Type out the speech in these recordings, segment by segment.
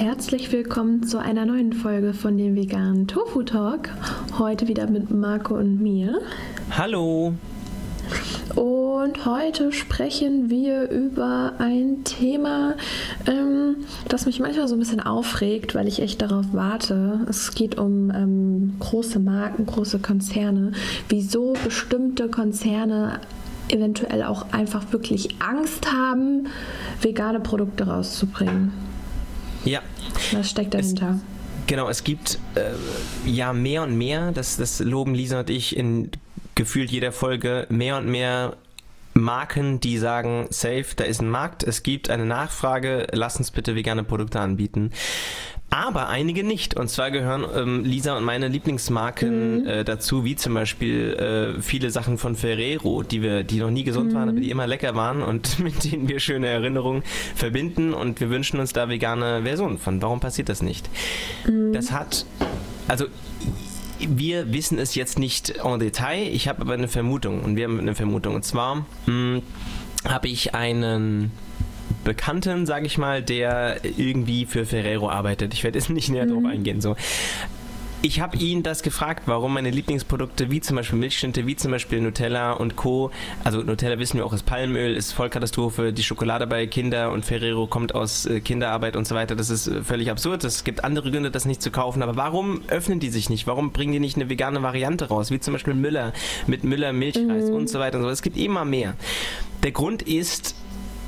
herzlich willkommen zu einer neuen Folge von dem veganen Tofu Talk. Heute wieder mit Marco und mir. Hallo. Und heute sprechen wir über ein Thema, ähm, das mich manchmal so ein bisschen aufregt, weil ich echt darauf warte. Es geht um ähm, große Marken, große Konzerne. Wieso bestimmte Konzerne eventuell auch einfach wirklich Angst haben, vegane Produkte rauszubringen. Ja. Was steckt dahinter? Es, genau, es gibt äh, ja mehr und mehr, das, das loben Lisa und ich in gefühlt jeder Folge, mehr und mehr Marken, die sagen, safe, da ist ein Markt, es gibt eine Nachfrage, lass uns bitte vegane Produkte anbieten. Aber einige nicht. Und zwar gehören ähm, Lisa und meine Lieblingsmarken mhm. äh, dazu, wie zum Beispiel äh, viele Sachen von Ferrero, die wir, die noch nie gesund mhm. waren, aber die immer lecker waren und mit denen wir schöne Erinnerungen verbinden. Und wir wünschen uns da vegane Versionen von. Warum passiert das nicht? Mhm. Das hat, also wir wissen es jetzt nicht en Detail. Ich habe aber eine Vermutung und wir haben eine Vermutung. Und zwar hm, habe ich einen Bekannten, sage ich mal, der irgendwie für Ferrero arbeitet. Ich werde jetzt nicht näher mhm. drauf eingehen. So. Ich habe ihn das gefragt, warum meine Lieblingsprodukte wie zum Beispiel Milchschnitte, wie zum Beispiel Nutella und Co. Also Nutella wissen wir auch ist Palmöl, ist Vollkatastrophe. Die Schokolade bei Kinder und Ferrero kommt aus äh, Kinderarbeit und so weiter. Das ist äh, völlig absurd. Es gibt andere Gründe, das nicht zu kaufen. Aber warum öffnen die sich nicht? Warum bringen die nicht eine vegane Variante raus? Wie zum Beispiel Müller mit Müller Milchreis mhm. und so weiter und so. Es gibt immer mehr. Der Grund ist,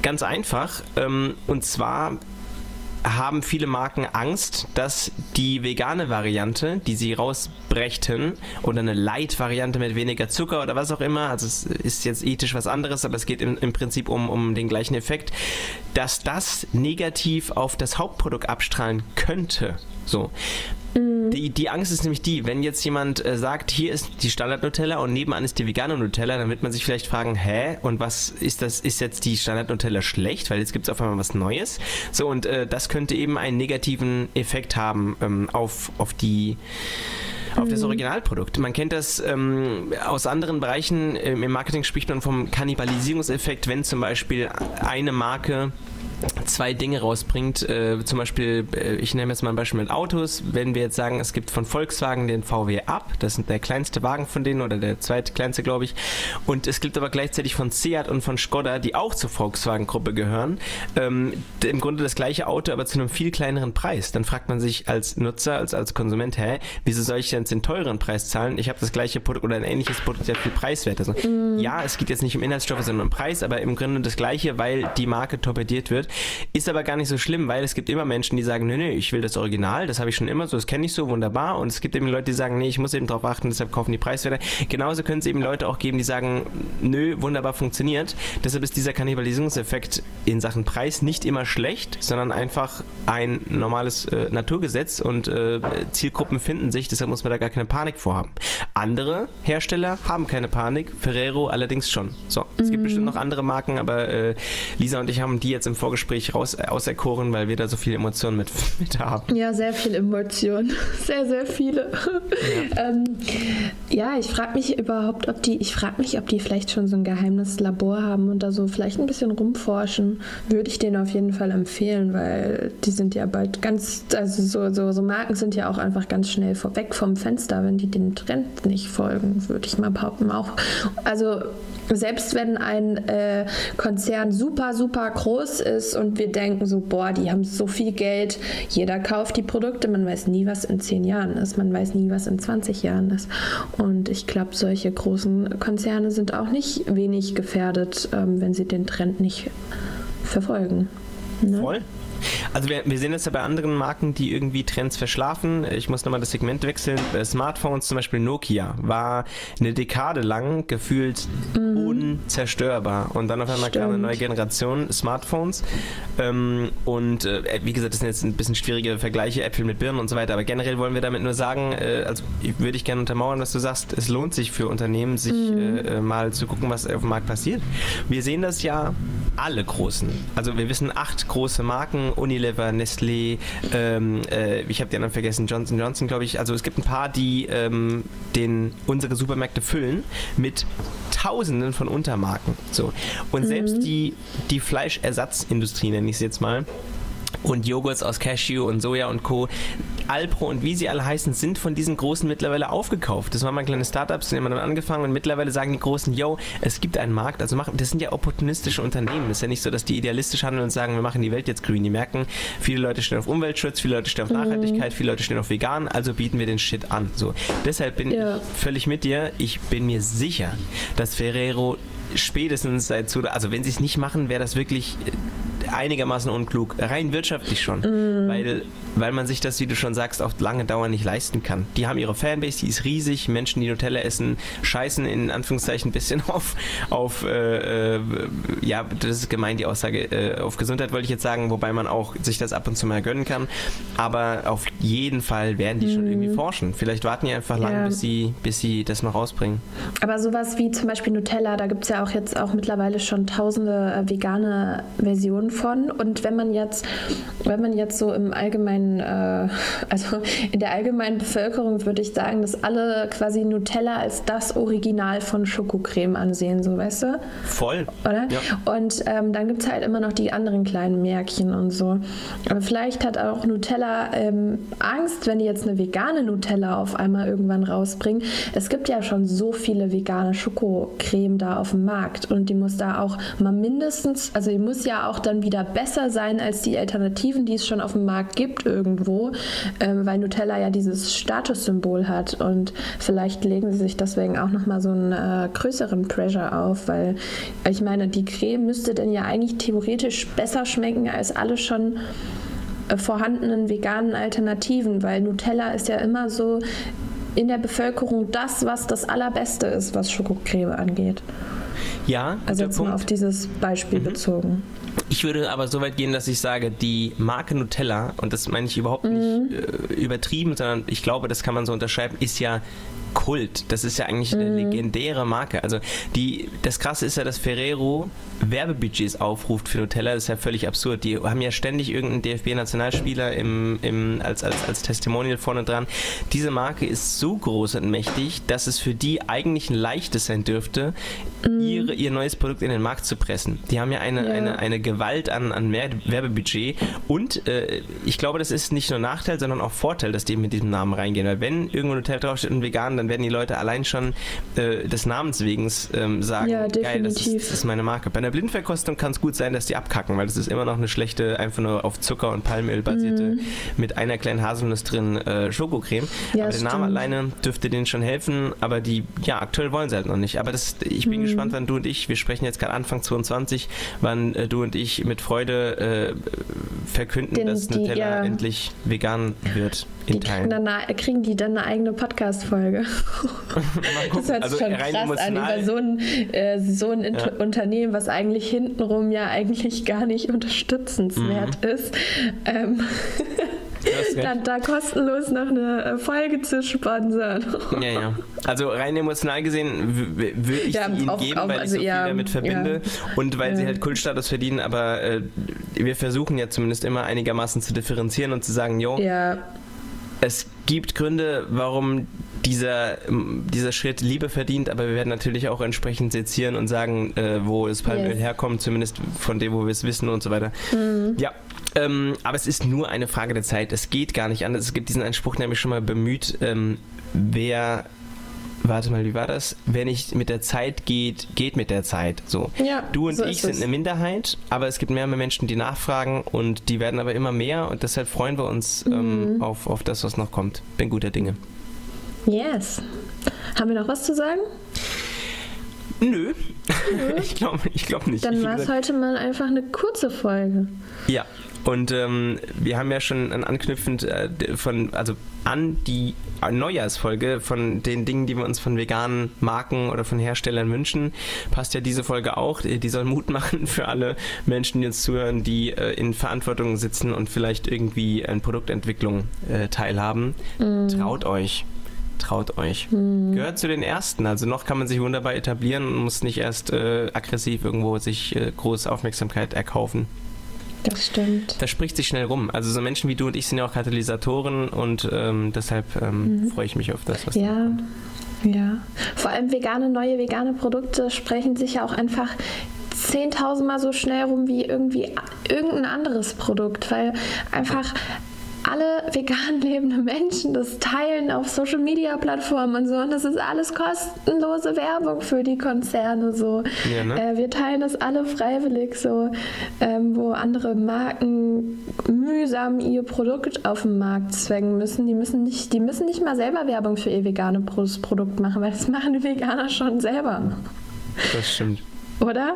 Ganz einfach. Ähm, und zwar haben viele Marken Angst, dass die vegane Variante, die sie rausbrächten, oder eine Light-Variante mit weniger Zucker oder was auch immer, also es ist jetzt ethisch was anderes, aber es geht im, im Prinzip um, um den gleichen Effekt, dass das negativ auf das Hauptprodukt abstrahlen könnte. So. Mhm. Die, die Angst ist nämlich die, wenn jetzt jemand äh, sagt, hier ist die Standard-Nutella und nebenan ist die vegane Nutella, dann wird man sich vielleicht fragen, hä, und was ist das, ist jetzt die Standard-Nutella schlecht? Weil jetzt gibt es auf einmal was Neues. So, und äh, das könnte eben einen negativen Effekt haben ähm, auf, auf die auf das mhm. Originalprodukt. Man kennt das ähm, aus anderen Bereichen. Im Marketing spricht man vom Kannibalisierungseffekt, wenn zum Beispiel eine Marke zwei Dinge rausbringt. Äh, zum Beispiel, äh, ich nehme jetzt mal ein Beispiel mit Autos. Wenn wir jetzt sagen, es gibt von Volkswagen den VW Up, das ist der kleinste Wagen von denen oder der zweitkleinste, glaube ich. Und es gibt aber gleichzeitig von Seat und von Skoda, die auch zur Volkswagen-Gruppe gehören, ähm, im Grunde das gleiche Auto, aber zu einem viel kleineren Preis. Dann fragt man sich als Nutzer, als, als Konsument, hä, wieso soll ich denn den teuren Preis zahlen? Ich habe das gleiche Produkt oder ein ähnliches Produkt, der viel preiswerter ist. Also, mm. Ja, es geht jetzt nicht um Inhaltsstoffe, sondern um Preis, aber im Grunde das gleiche, weil die Marke torpediert wird. Ist aber gar nicht so schlimm, weil es gibt immer Menschen, die sagen, nö, nö, ich will das Original, das habe ich schon immer so, das kenne ich so, wunderbar. Und es gibt eben Leute, die sagen, nee, ich muss eben darauf achten, deshalb kaufen die Preiswerte. Genauso können es eben Leute auch geben, die sagen, nö, wunderbar funktioniert. Deshalb ist dieser Kannibalisierungseffekt in Sachen Preis nicht immer schlecht, sondern einfach ein normales äh, Naturgesetz und äh, Zielgruppen finden sich, deshalb muss man da gar keine Panik vorhaben. Andere Hersteller haben keine Panik, Ferrero allerdings schon. So, es gibt mhm. bestimmt noch andere Marken, aber äh, Lisa und ich haben die jetzt im Vorgespräch raus, äh, auserkoren, weil wir da so viele Emotionen mit, mit haben. Ja, sehr viele Emotionen. Sehr, sehr viele. Ja, ähm, ja ich frage mich überhaupt, ob die, ich frage mich, ob die vielleicht schon so ein geheimes Labor haben und da so vielleicht ein bisschen rumforschen. Würde ich denen auf jeden Fall empfehlen, weil die sind ja bald ganz, also so, so, so Marken sind ja auch einfach ganz schnell vorweg vom Fenster, wenn die den Trend nicht folgen, würde ich mal behaupten. Auch, also selbst wenn ein äh, Konzern super, super groß ist und wir denken so, boah, die haben so viel Geld, jeder kauft die Produkte, man weiß nie, was in zehn Jahren ist, man weiß nie, was in 20 Jahren ist. Und ich glaube, solche großen Konzerne sind auch nicht wenig gefährdet, ähm, wenn sie den Trend nicht verfolgen. Ne? Voll. Also wir, wir sehen das ja bei anderen Marken, die irgendwie Trends verschlafen. Ich muss nochmal das Segment wechseln. Äh, Smartphones, zum Beispiel Nokia, war eine Dekade lang gefühlt mhm. unzerstörbar. Und dann auf einmal kam eine neue Generation Smartphones. Ähm, und äh, wie gesagt, das sind jetzt ein bisschen schwierige Vergleiche, Äpfel mit Birnen und so weiter. Aber generell wollen wir damit nur sagen, äh, also würde ich gerne untermauern, was du sagst, es lohnt sich für Unternehmen, sich mhm. äh, mal zu gucken, was auf dem Markt passiert. Wir sehen das ja alle großen. Also wir wissen acht große Marken, Unilever, Nestlé, ähm, äh, ich habe die anderen vergessen, Johnson Johnson, glaube ich. Also es gibt ein paar, die ähm, den, unsere Supermärkte füllen mit Tausenden von Untermarken. So. Und mhm. selbst die, die Fleischersatzindustrie, nenne ich es jetzt mal, und Joghurts aus Cashew und Soja und Co. Alpro und wie sie alle heißen, sind von diesen Großen mittlerweile aufgekauft. Das waren mal kleine Startups, die haben dann angefangen und mittlerweile sagen die Großen, yo, es gibt einen Markt. Also machen, das sind ja opportunistische Unternehmen. Es ist ja nicht so, dass die idealistisch handeln und sagen, wir machen die Welt jetzt grün. Die merken, viele Leute stehen auf Umweltschutz, viele Leute stehen auf Nachhaltigkeit, viele Leute stehen auf vegan, also bieten wir den Shit an. So. Deshalb bin ja. ich völlig mit dir. Ich bin mir sicher, dass Ferrero spätestens seit so, also wenn sie es nicht machen, wäre das wirklich einigermaßen unklug. Rein wirtschaftlich schon. Mm. Weil, weil man sich das, wie du schon sagst, auf lange Dauer nicht leisten kann. Die haben ihre Fanbase, die ist riesig. Menschen, die Nutella essen, scheißen in Anführungszeichen ein bisschen auf, auf äh, äh, ja, das ist gemein, die Aussage, äh, auf Gesundheit wollte ich jetzt sagen, wobei man auch sich das ab und zu mal gönnen kann. Aber auf jeden Fall werden die mm. schon irgendwie forschen. Vielleicht warten die einfach lang, ja. bis, sie, bis sie das noch rausbringen. Aber sowas wie zum Beispiel Nutella, da gibt es ja auch jetzt auch mittlerweile schon tausende äh, vegane Versionen von. Und wenn man jetzt, wenn man jetzt so im allgemeinen, äh, also in der allgemeinen Bevölkerung würde ich sagen, dass alle quasi Nutella als das Original von Schokocreme ansehen, so weißt du? Voll. Oder? Ja. Und ähm, dann gibt es halt immer noch die anderen kleinen Märkchen und so. Aber vielleicht hat auch Nutella ähm, Angst, wenn die jetzt eine vegane Nutella auf einmal irgendwann rausbringen. Es gibt ja schon so viele vegane Schokocreme da auf dem Markt und die muss da auch mal mindestens, also die muss ja auch dann wieder besser sein als die Alternativen, die es schon auf dem Markt gibt irgendwo, ähm, weil Nutella ja dieses Statussymbol hat und vielleicht legen sie sich deswegen auch nochmal so einen äh, größeren Pressure auf, weil ich meine, die Creme müsste denn ja eigentlich theoretisch besser schmecken als alle schon äh, vorhandenen veganen Alternativen, weil Nutella ist ja immer so in der Bevölkerung das, was das Allerbeste ist, was Schokocreme angeht. Ja, also jetzt Punkt. mal auf dieses Beispiel mhm. bezogen. Ich würde aber so weit gehen, dass ich sage, die Marke Nutella, und das meine ich überhaupt nicht mhm. äh, übertrieben, sondern ich glaube, das kann man so unterschreiben, ist ja Kult. Das ist ja eigentlich eine mhm. legendäre Marke. Also die, das Krasse ist ja, dass Ferrero Werbebudgets aufruft für Nutella. Das ist ja völlig absurd. Die haben ja ständig irgendeinen DFB-Nationalspieler im, im, als, als, als Testimonial vorne dran. Diese Marke ist so groß und mächtig, dass es für die eigentlich ein leichtes sein dürfte, mhm. ihre, ihr neues Produkt in den Markt zu pressen. Die haben ja eine, ja. eine, eine Gewalt an, an Werbebudget und äh, ich glaube, das ist nicht nur Nachteil, sondern auch Vorteil, dass die mit diesem Namen reingehen. Weil wenn irgendwo Nutella draufsteht und vegan, dann werden die Leute allein schon äh, des Namens wegen ähm, sagen, ja, geil, das ist, das ist, meine Marke. Bei einer Blindverkostung kann es gut sein, dass die abkacken, weil das ist immer noch eine schlechte, einfach nur auf Zucker und Palmöl basierte, mhm. mit einer kleinen Haselnuss drin äh, Schokocreme. Ja, aber der Name alleine dürfte denen schon helfen, aber die, ja, aktuell wollen sie halt noch nicht. Aber das, ich bin mhm. gespannt, wann du und ich, wir sprechen jetzt gerade Anfang 22, wann äh, du und ich mit Freude äh, verkünden, Den, dass Nutella ja. endlich vegan wird in die Teilen. Dann eine, kriegen die dann eine eigene Podcast-Folge. Das hört sich also schon krass an über so ein, äh, so ein ja. Unternehmen, was eigentlich hintenrum ja eigentlich gar nicht unterstützenswert mhm. ist. Ähm, dann da kostenlos noch eine Folge zu sponsern. ja, ja. Also rein emotional gesehen würde ich ja, sie ihnen auf, geben, auf, weil also ich so viel damit verbinde ja. und weil sie halt Kultstatus verdienen, aber äh, wir versuchen ja zumindest immer einigermaßen zu differenzieren und zu sagen, jo, ja es gibt Gründe, warum dieser, dieser Schritt Liebe verdient, aber wir werden natürlich auch entsprechend sezieren und sagen, äh, wo das Palmöl yes. herkommt, zumindest von dem, wo wir es wissen und so weiter. Mhm. Ja, ähm, aber es ist nur eine Frage der Zeit. Es geht gar nicht anders. Es gibt diesen Einspruch nämlich schon mal bemüht, ähm, wer warte mal, wie war das? Wer nicht mit der Zeit geht, geht mit der Zeit. So. Ja, du und so ich sind eine Minderheit, aber es gibt mehr und mehr Menschen, die nachfragen und die werden aber immer mehr und deshalb freuen wir uns ähm, mhm. auf, auf das, was noch kommt. Bin guter Dinge. Yes. Haben wir noch was zu sagen? Nö. ich glaube ich glaub nicht. Dann war es heute mal einfach eine kurze Folge. Ja, und ähm, wir haben ja schon anknüpfend äh, von, also an die Neujahrsfolge von den Dingen, die wir uns von veganen Marken oder von Herstellern wünschen, passt ja diese Folge auch. Die soll Mut machen für alle Menschen, die uns zuhören, die äh, in Verantwortung sitzen und vielleicht irgendwie an Produktentwicklung äh, teilhaben. Mm. Traut euch traut euch. Mhm. Gehört zu den ersten. Also noch kann man sich wunderbar etablieren und muss nicht erst äh, aggressiv irgendwo sich äh, große Aufmerksamkeit erkaufen. Das stimmt. Das spricht sich schnell rum. Also so Menschen wie du und ich sind ja auch Katalysatoren und ähm, deshalb ähm, mhm. freue ich mich auf das, was ja. kommt. Ja, vor allem vegane, neue vegane Produkte sprechen sich ja auch einfach 10.000 Mal so schnell rum wie irgendwie irgendein anderes Produkt, weil einfach alle vegan lebende Menschen das teilen auf Social Media Plattformen und so. Und das ist alles kostenlose Werbung für die Konzerne so. Ja, ne? äh, wir teilen das alle freiwillig so, ähm, wo andere Marken mühsam ihr Produkt auf den Markt zwängen müssen. Die müssen nicht, die müssen nicht mal selber Werbung für ihr veganes Produkt machen, weil das machen die Veganer schon selber. Das stimmt. Oder?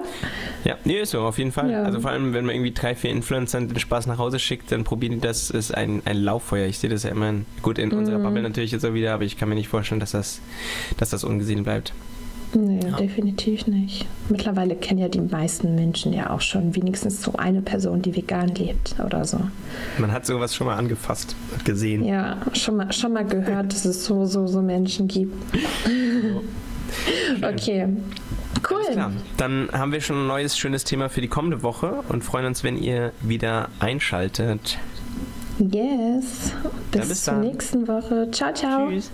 Ja, nee, ist so, auf jeden Fall. Ja. Also vor allem, wenn man irgendwie drei, vier Influencer den Spaß nach Hause schickt, dann probieren die das, ist ein, ein Lauffeuer. Ich sehe das ja immer, in, gut, in mhm. unserer Bubble natürlich jetzt auch wieder, aber ich kann mir nicht vorstellen, dass das, dass das ungesehen bleibt. Nee, ja. definitiv nicht. Mittlerweile kennen ja die meisten Menschen ja auch schon wenigstens so eine Person, die vegan lebt oder so. Man hat sowas schon mal angefasst, gesehen. Ja, schon mal, schon mal gehört, dass es so, so, so Menschen gibt. okay. Cool. Alles klar. Dann haben wir schon ein neues, schönes Thema für die kommende Woche und freuen uns, wenn ihr wieder einschaltet. Yes. Bis, bis zur nächsten Woche. Ciao, ciao. Tschüss.